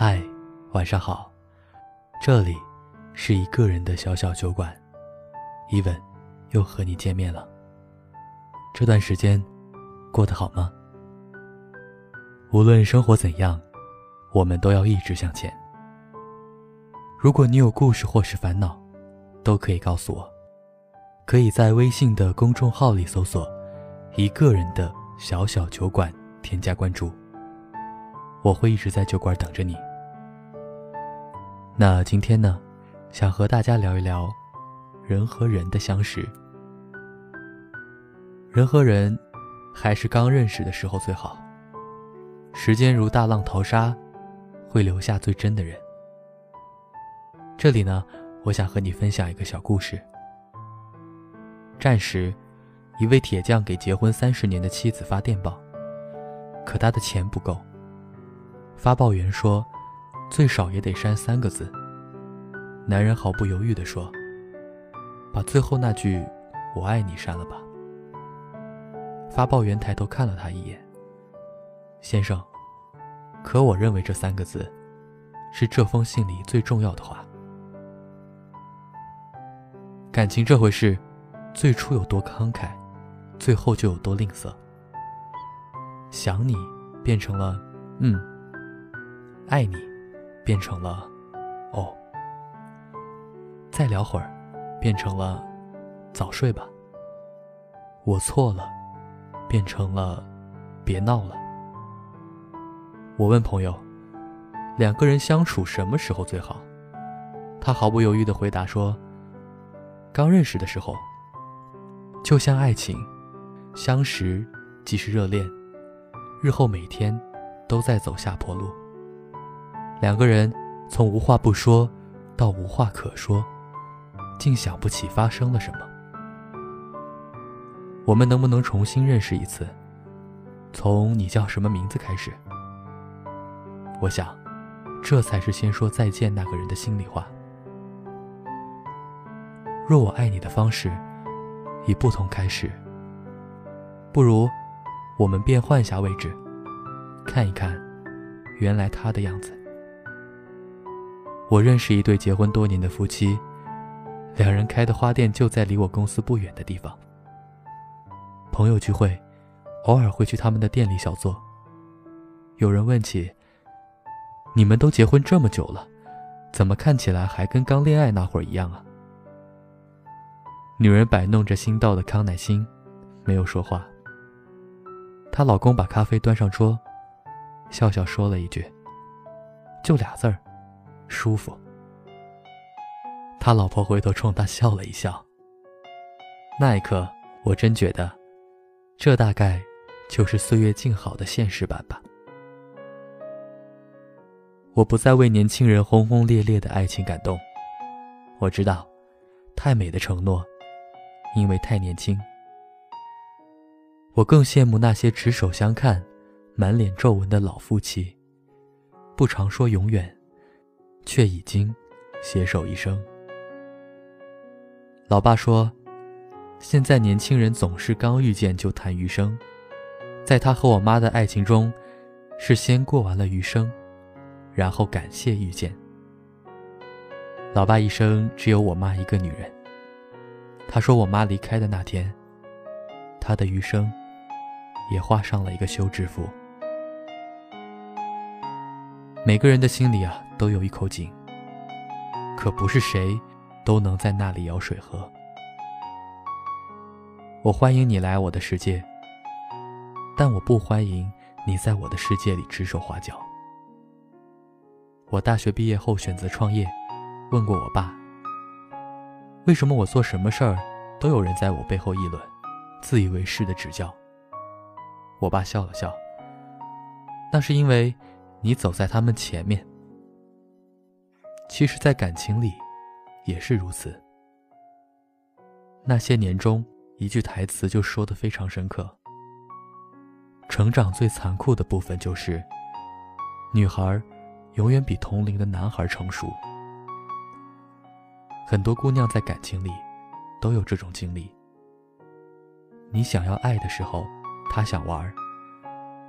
嗨，晚上好，这里是一个人的小小酒馆，伊文又和你见面了。这段时间过得好吗？无论生活怎样，我们都要一直向前。如果你有故事或是烦恼，都可以告诉我，可以在微信的公众号里搜索“一个人的小小酒馆”，添加关注。我会一直在酒馆等着你。那今天呢，想和大家聊一聊人和人的相识。人和人还是刚认识的时候最好。时间如大浪淘沙，会留下最真的人。这里呢，我想和你分享一个小故事。战时，一位铁匠给结婚三十年的妻子发电报，可他的钱不够。发报员说：“最少也得删三个字。”男人毫不犹豫地说：“把最后那句‘我爱你’删了吧。”发报员抬头看了他一眼：“先生，可我认为这三个字是这封信里最重要的话。感情这回事，最初有多慷慨，最后就有多吝啬。想你变成了‘嗯’。”爱你，变成了，再聊会儿，变成了，早睡吧。我错了，变成了，别闹了。我问朋友，两个人相处什么时候最好？他毫不犹豫地回答说：刚认识的时候。就像爱情，相识即是热恋，日后每天都在走下坡路。两个人从无话不说到无话可说，竟想不起发生了什么。我们能不能重新认识一次？从你叫什么名字开始？我想，这才是先说再见那个人的心里话。若我爱你的方式以不同开始，不如我们变换下位置，看一看原来他的样子。我认识一对结婚多年的夫妻，两人开的花店就在离我公司不远的地方。朋友聚会，偶尔会去他们的店里小坐。有人问起：“你们都结婚这么久了，怎么看起来还跟刚恋爱那会儿一样啊？”女人摆弄着新到的康乃馨，没有说话。她老公把咖啡端上桌，笑笑说了一句：“就俩字儿。”舒服。他老婆回头冲他笑了一笑。那一刻，我真觉得，这大概就是岁月静好的现实版吧。我不再为年轻人轰轰烈烈的爱情感动。我知道，太美的承诺，因为太年轻。我更羡慕那些执手相看、满脸皱纹的老夫妻，不常说永远。却已经携手一生。老爸说：“现在年轻人总是刚遇见就谈余生，在他和我妈的爱情中，是先过完了余生，然后感谢遇见。”老爸一生只有我妈一个女人。他说：“我妈离开的那天，他的余生也画上了一个休止符。”每个人的心里啊，都有一口井，可不是谁都能在那里舀水喝。我欢迎你来我的世界，但我不欢迎你在我的世界里指手画脚。我大学毕业后选择创业，问过我爸，为什么我做什么事儿都有人在我背后议论，自以为是的指教。我爸笑了笑，那是因为。你走在他们前面，其实，在感情里，也是如此。那些年中，一句台词就说的非常深刻：成长最残酷的部分就是，女孩永远比同龄的男孩成熟。很多姑娘在感情里，都有这种经历。你想要爱的时候，他想玩，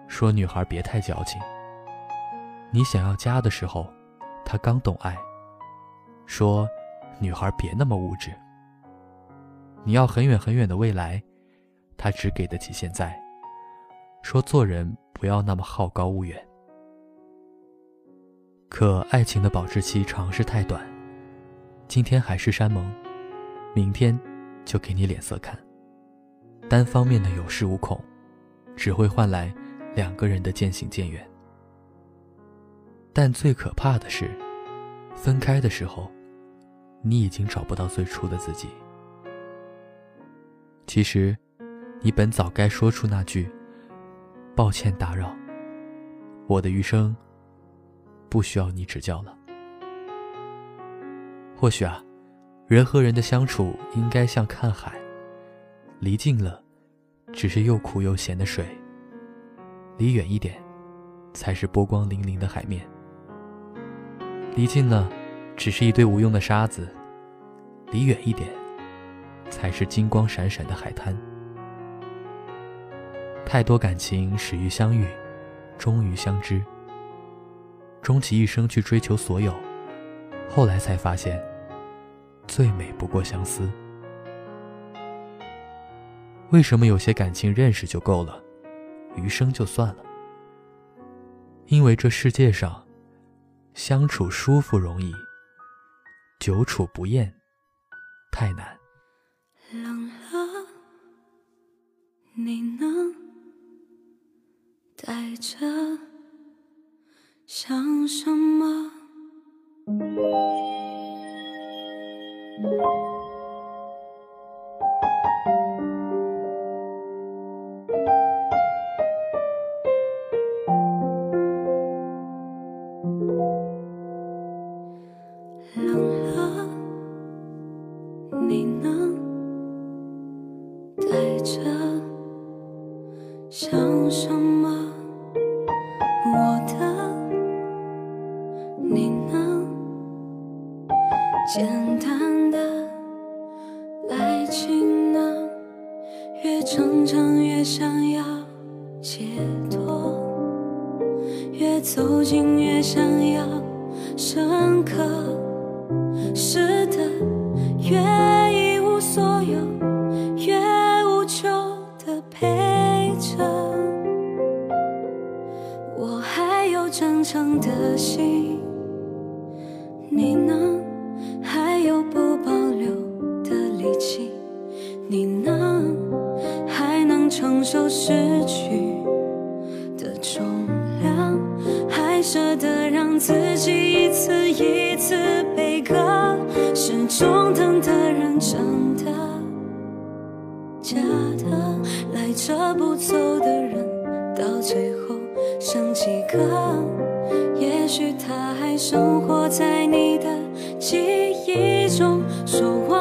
说女孩别太矫情。你想要家的时候，他刚懂爱，说：“女孩别那么物质。”你要很远很远的未来，他只给得起现在，说：“做人不要那么好高骛远。”可爱情的保质期长是太短，今天海誓山盟，明天就给你脸色看。单方面的有恃无恐，只会换来两个人的渐行渐远。但最可怕的是，分开的时候，你已经找不到最初的自己。其实，你本早该说出那句“抱歉打扰”，我的余生。不需要你指教了。或许啊，人和人的相处应该像看海，离近了，只是又苦又咸的水；离远一点，才是波光粼粼的海面。离近了，只是一堆无用的沙子；离远一点，才是金光闪闪的海滩。太多感情始于相遇，终于相知。终其一生去追求所有，后来才发现，最美不过相思。为什么有些感情认识就够了，余生就算了？因为这世界上，相处舒服容易，久处不厌太难。冷了，你能带着。想什么？什么？我的。你能简单的爱情呢？越成长越想要解脱，越走近越想要深刻。是的心。你呢？还有不保留的力气？你呢？还能承受失去的重量？还舍得让自己一次一次被割？是中等的人，真的假的？来者不走的生活在你的记忆中，说我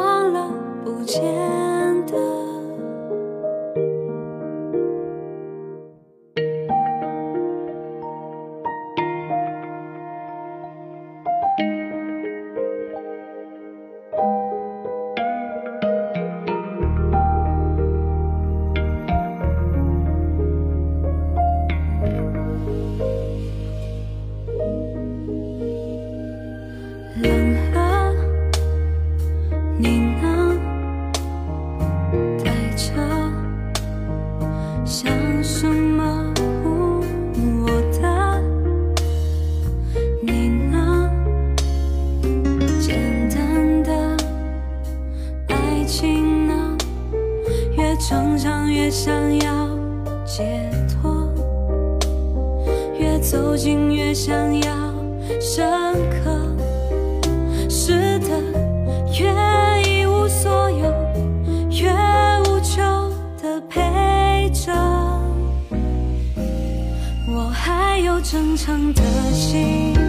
正常的心。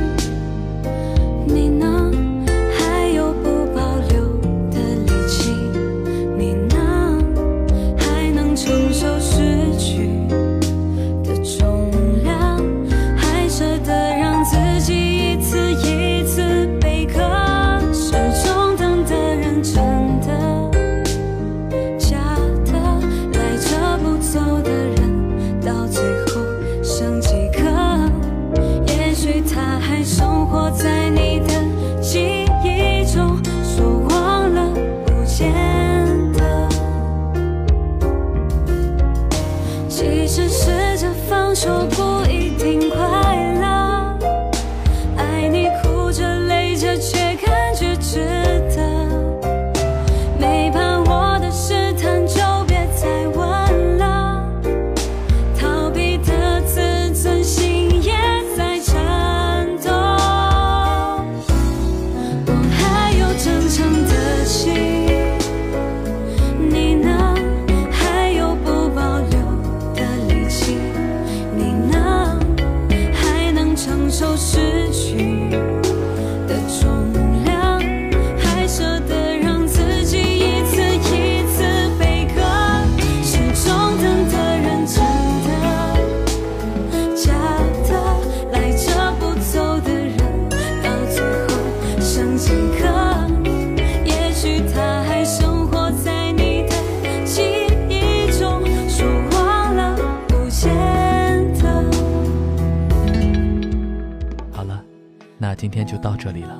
今天就到这里了。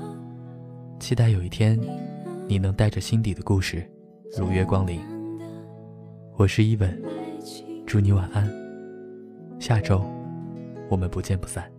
期待有一天你能带着心底的故事如约光临。我是伊文祝你晚安。下周我们不见不散。